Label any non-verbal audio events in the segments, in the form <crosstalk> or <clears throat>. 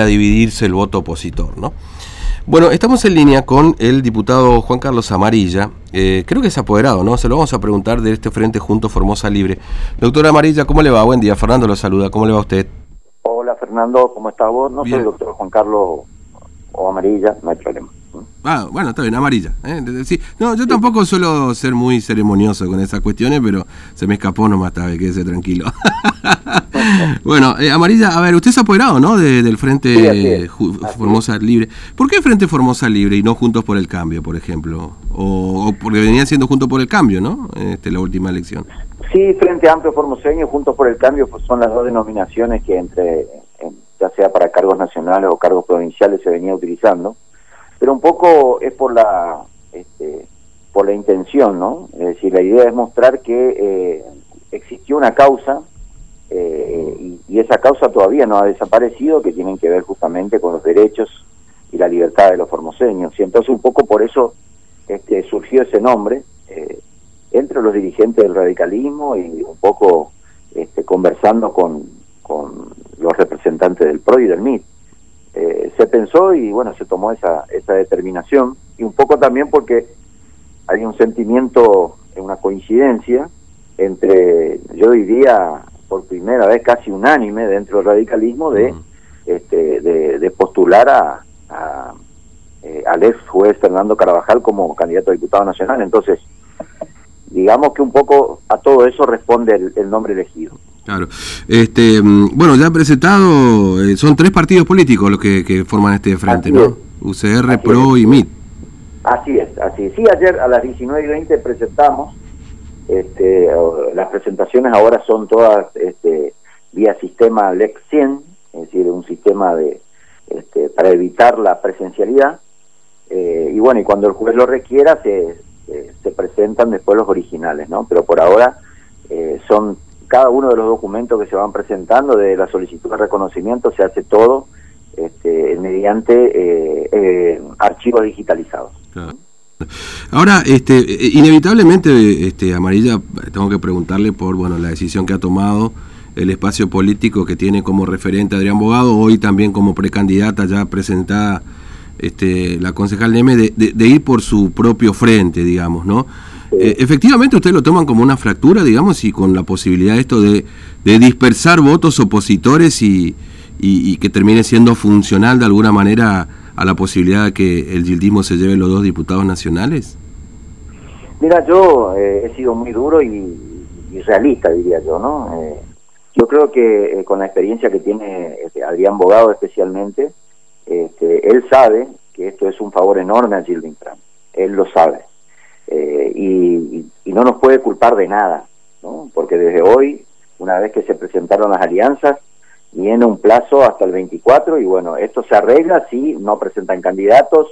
a dividirse el voto opositor, ¿no? Bueno, estamos en línea con el diputado Juan Carlos Amarilla, eh, creo que es apoderado, ¿no? Se lo vamos a preguntar de este Frente Junto Formosa Libre. Doctora Amarilla, ¿cómo le va? Buen día, Fernando lo saluda, ¿cómo le va a usted? Hola Fernando, ¿cómo estás vos? No soy el doctor Juan Carlos o Amarilla, no hay problema. Ah, bueno, está bien, amarilla. ¿eh? Sí. No, yo tampoco suelo ser muy ceremonioso con esas cuestiones, pero se me escapó nomás esta vez, quédese tranquilo. <laughs> bueno, eh, amarilla, a ver, usted es apoderado, ¿no? del Frente Formosa Libre. ¿Por qué Frente Formosa Libre y no Juntos por el Cambio, por ejemplo? O, porque venían siendo Juntos por el Cambio, ¿no? Este, la última elección. Sí, Frente Amplio Formoseño y Juntos por el Cambio pues son las dos denominaciones que entre, ya sea para cargos nacionales o cargos provinciales, se venía utilizando pero un poco es por la este, por la intención, ¿no? Es decir, la idea es mostrar que eh, existió una causa eh, y, esa causa todavía no ha desaparecido, que tienen que ver justamente con los derechos y la libertad de los formoseños. Y entonces un poco por eso este, surgió ese nombre eh, entre los dirigentes del radicalismo y un poco este, conversando con, con los representantes del PRO y del MIT. Eh, se pensó y bueno, se tomó esa, esa determinación y un poco también porque hay un sentimiento, una coincidencia entre, yo diría, por primera vez casi unánime dentro del radicalismo de, este, de, postular a, eh, al ex juez Fernando Carabajal como candidato a diputado nacional. Entonces, digamos que un poco a todo eso responde el nombre elegido. Claro. Este, mm, bueno, ya presentado, eh, son tres partidos políticos los que, forman este frente, ¿no? UCR, PRO y MIT. Así es, así es. Sí, ayer a las 19 y 20 presentamos, este, las presentaciones ahora son todas este, vía sistema LEX 100, es decir, un sistema de este, para evitar la presencialidad. Eh, y bueno, y cuando el juez lo requiera, se, se, presentan después los originales, ¿no? Pero por ahora eh, son cada uno de los documentos que se van presentando, de la solicitud de reconocimiento, se hace todo este, mediante eh, eh, archivos digitalizados. Ahora, este, inevitablemente, este, Amarilla, tengo que preguntarle por bueno la decisión que ha tomado el espacio político que tiene como referente Adrián Bogado, hoy también como precandidata ya presentada este, la concejal Neme, de, de ir por su propio frente, digamos, ¿no? Eh, efectivamente, ustedes lo toman como una fractura, digamos, y con la posibilidad de esto de, dispersar votos opositores y, que termine siendo funcional de alguna manera a la posibilidad de que el gildismo se lleve los dos diputados nacionales? Mira, yo eh, he sido muy duro y, realista, diría yo, ¿no? Eh, yo creo que con la experiencia que tiene este, Adrián Bogado especialmente, este, él sabe que esto es un favor enorme a Gilding Trump. Él lo sabe. Eh, y, no nos puede culpar de nada, ¿no? porque desde hoy, una vez que se presentaron las alianzas, viene un plazo hasta el 24 y bueno, esto se arregla si no presentan candidatos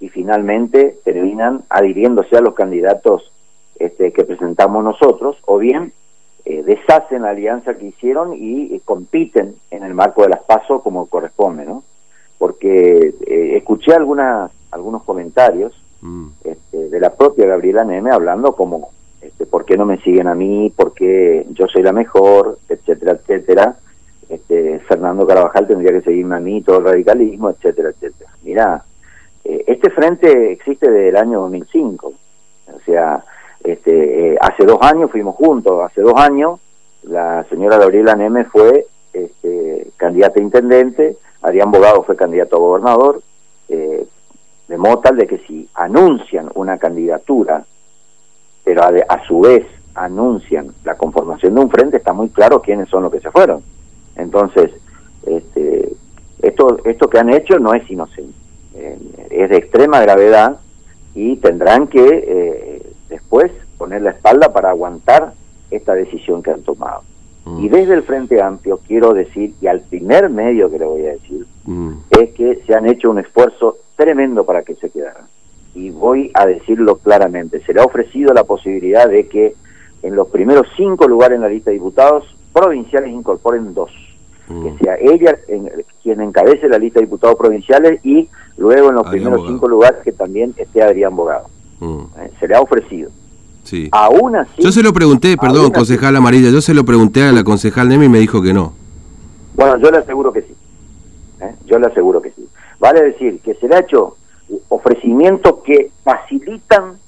y finalmente terminan adhiriéndose a los candidatos este, que presentamos nosotros o bien eh, deshacen la alianza que hicieron y eh, compiten en el marco de las PASO como corresponde, ¿no? Porque escuché algunas, algunos comentarios Mm. Este, de la propia Gabriela Neme hablando como, este, ¿por qué no me siguen a mí? ¿Por qué yo soy la mejor? Etcétera, etcétera. Este, Fernando Carabajal tendría que seguirme a mí, todo el radicalismo, etcétera, etcétera. Mira, eh, este frente existe desde el año 2005. O sea, este, eh, hace dos años fuimos juntos, hace dos años la señora Gabriela Neme fue este, candidata a intendente, Adrián Bogado fue candidato a gobernador, eh, de modo tal de que si anuncian una candidatura, pero a, su vez anuncian la conformación de un frente, está muy claro quiénes son los que se fueron. Entonces, este, esto, esto que han hecho no es inocente, eh, es de extrema gravedad y tendrán que eh, después poner la espalda para aguantar esta decisión que han tomado. Mm. Y desde el Frente Amplio quiero decir, y al primer medio que le voy a decir, mm. es que se han hecho un esfuerzo tremendo para que se quedaran. Y voy a decirlo claramente, se le ha ofrecido la posibilidad de que en los primeros cinco lugares en la lista de diputados provinciales incorporen dos. Mm. Que sea ella quien encabece la lista de diputados provinciales y luego en los primeros cinco lugares que también esté Adrián Bogado. Eh, se le ha ofrecido. Sí. Aún así. Yo se lo pregunté, perdón, concejal Amarilla, yo se lo pregunté a la concejal Nemi y me dijo que no. Bueno, yo le aseguro que sí. ¿eh? yo le aseguro que sí. Vale decir que se le ha hecho ofrecimientos que facilitan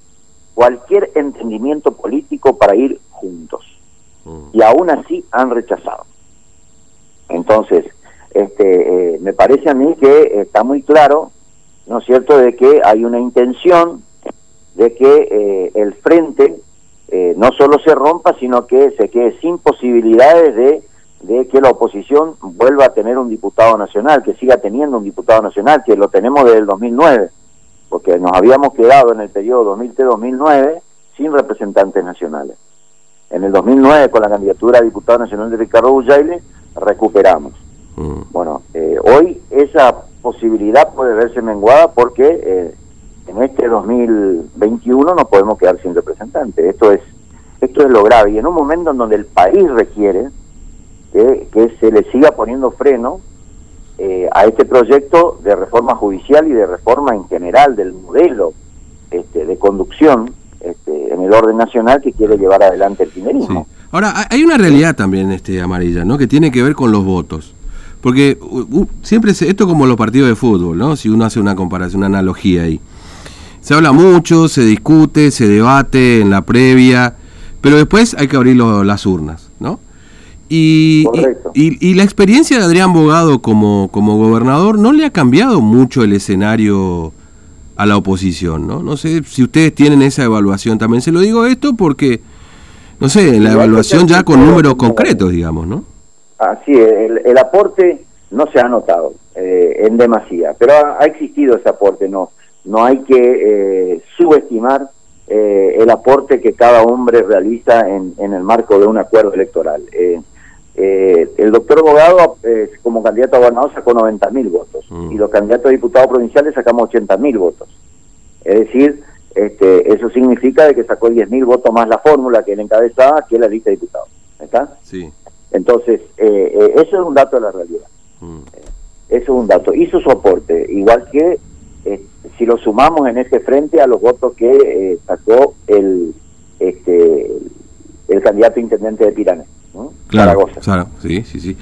cualquier entendimiento político para ir juntos. Mm. Y aún así han rechazado. Entonces, este, eh, me parece a mí que está muy claro, ¿no es cierto?, de que hay una intención de que eh, el frente eh, no solo se rompa, sino que se quede sin posibilidades de, de que la oposición vuelva a tener un diputado nacional, que siga teniendo un diputado nacional, que lo tenemos desde el 2009, porque nos habíamos quedado en el periodo 2003-2009 sin representantes nacionales. En el 2009, con la candidatura a diputado nacional de Ricardo Bullaile, recuperamos. Mm. Bueno, eh, hoy esa posibilidad puede verse menguada porque eh, en este 2021 no podemos quedar sin representantes. Esto es, esto es lo grave. Y en un momento en donde el país requiere que, se le siga poniendo freno eh, a este proyecto de reforma judicial y de reforma en general del modelo este, de conducción este, en el orden nacional que quiere llevar adelante el primerismo. Ahora, hay una realidad también este amarilla, ¿no? Que tiene que ver con los votos. Porque siempre se, esto como los partidos de fútbol, ¿no? Si uno hace una comparación, una analogía ahí. Se habla mucho, se discute, se debate en la previa, pero después hay que abrir las urnas, ¿no? Y, y, la experiencia de Adrián Bogado como, como gobernador no le ha cambiado mucho el escenario a la oposición, ¿no? No sé si ustedes tienen esa evaluación también. Se lo digo esto porque, no sé, la evaluación ya con números concretos, digamos, ¿no? Así el, el aporte no se ha notado eh, en demasía, pero ha, existido ese aporte, no, no hay que eh, subestimar eh, el aporte que cada hombre realiza en, en, el marco de un acuerdo electoral. el doctor Bogado, como candidato a gobernador, sacó 90 mil votos mm. y los candidatos a diputados provinciales sacamos 80 mil votos. Es decir, este, eso significa de que sacó 10 mil votos más la fórmula que él encabezaba que la lista de diputados. ¿Está? Sí. Entonces, eh, eh, eso es un dato de la realidad. Mm. eso es un dato. Hizo su aporte, igual que eh, si lo sumamos en ese frente a los votos que sacó el este el candidato intendente de Piranes. Claro, claro, sí, sí, sí.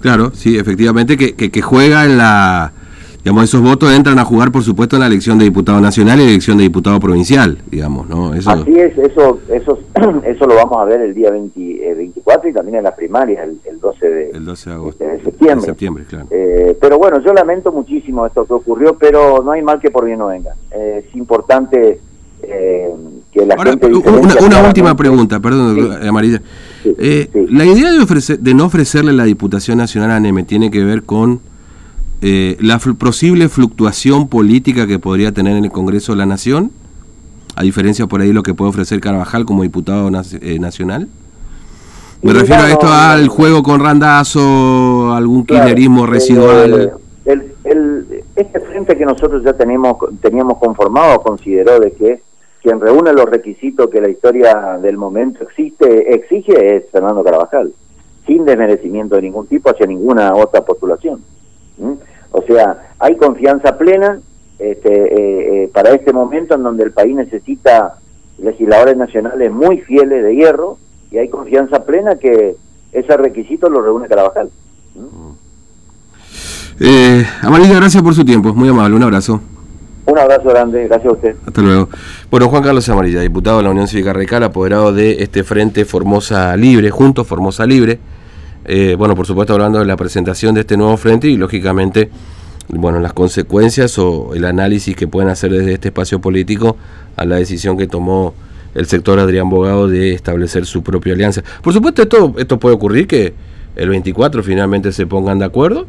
Claro, sí, efectivamente que, que juega en la digamos, esos votos entran a jugar, por supuesto, en la elección de diputado nacional y la elección de diputado provincial, digamos, ¿no? Eso... Así es, eso, eso, <clears throat> eso lo vamos a ver el día 24 eh, y también en las primarias, el, 12 de, el 12 de, agosto, de septiembre. septiembre claro. Eh, pero bueno, yo lamento muchísimo esto que ocurrió, pero no hay mal que por bien no venga. Eh, es importante que la gente... Una, última pregunta, perdón, Amarilla. La idea de, ofrecer, de no ofrecerle la Diputación Nacional a NEME tiene que ver con eh, la posible fluctuación política que podría tener en el Congreso de la Nación, a diferencia por ahí lo que puede ofrecer Carvajal como diputado eh, nacional. Me refiero a esto al juego con Randazo, algún kirchnerismo residual. este frente que nosotros ya tenemos, teníamos conformado consideró de que quien reúne los requisitos que la historia del momento existe, exige es Fernando Carvajal, sin desmerecimiento de ningún tipo hacia ninguna otra postulación. O sea, hay confianza plena este, eh, eh, para este momento en donde el país necesita legisladores nacionales muy fieles de hierro y hay confianza plena que ese requisito lo reúne Carabajal. Eh, Amarilla, gracias por su tiempo, muy amable, un abrazo. Un abrazo grande, gracias a usted. Hasta luego. Bueno, Juan Carlos Amarilla, diputado de la Unión Cívica Radical, apoderado de este Frente Formosa Libre, junto Formosa Libre. Eh, bueno, por supuesto hablando de la presentación de este nuevo frente y lógicamente, bueno, las consecuencias o el análisis que pueden hacer desde este espacio político a la decisión que tomó el sector Adrián Bogado de establecer su propia alianza. Por supuesto, esto, esto puede ocurrir que el 24 finalmente se pongan de acuerdo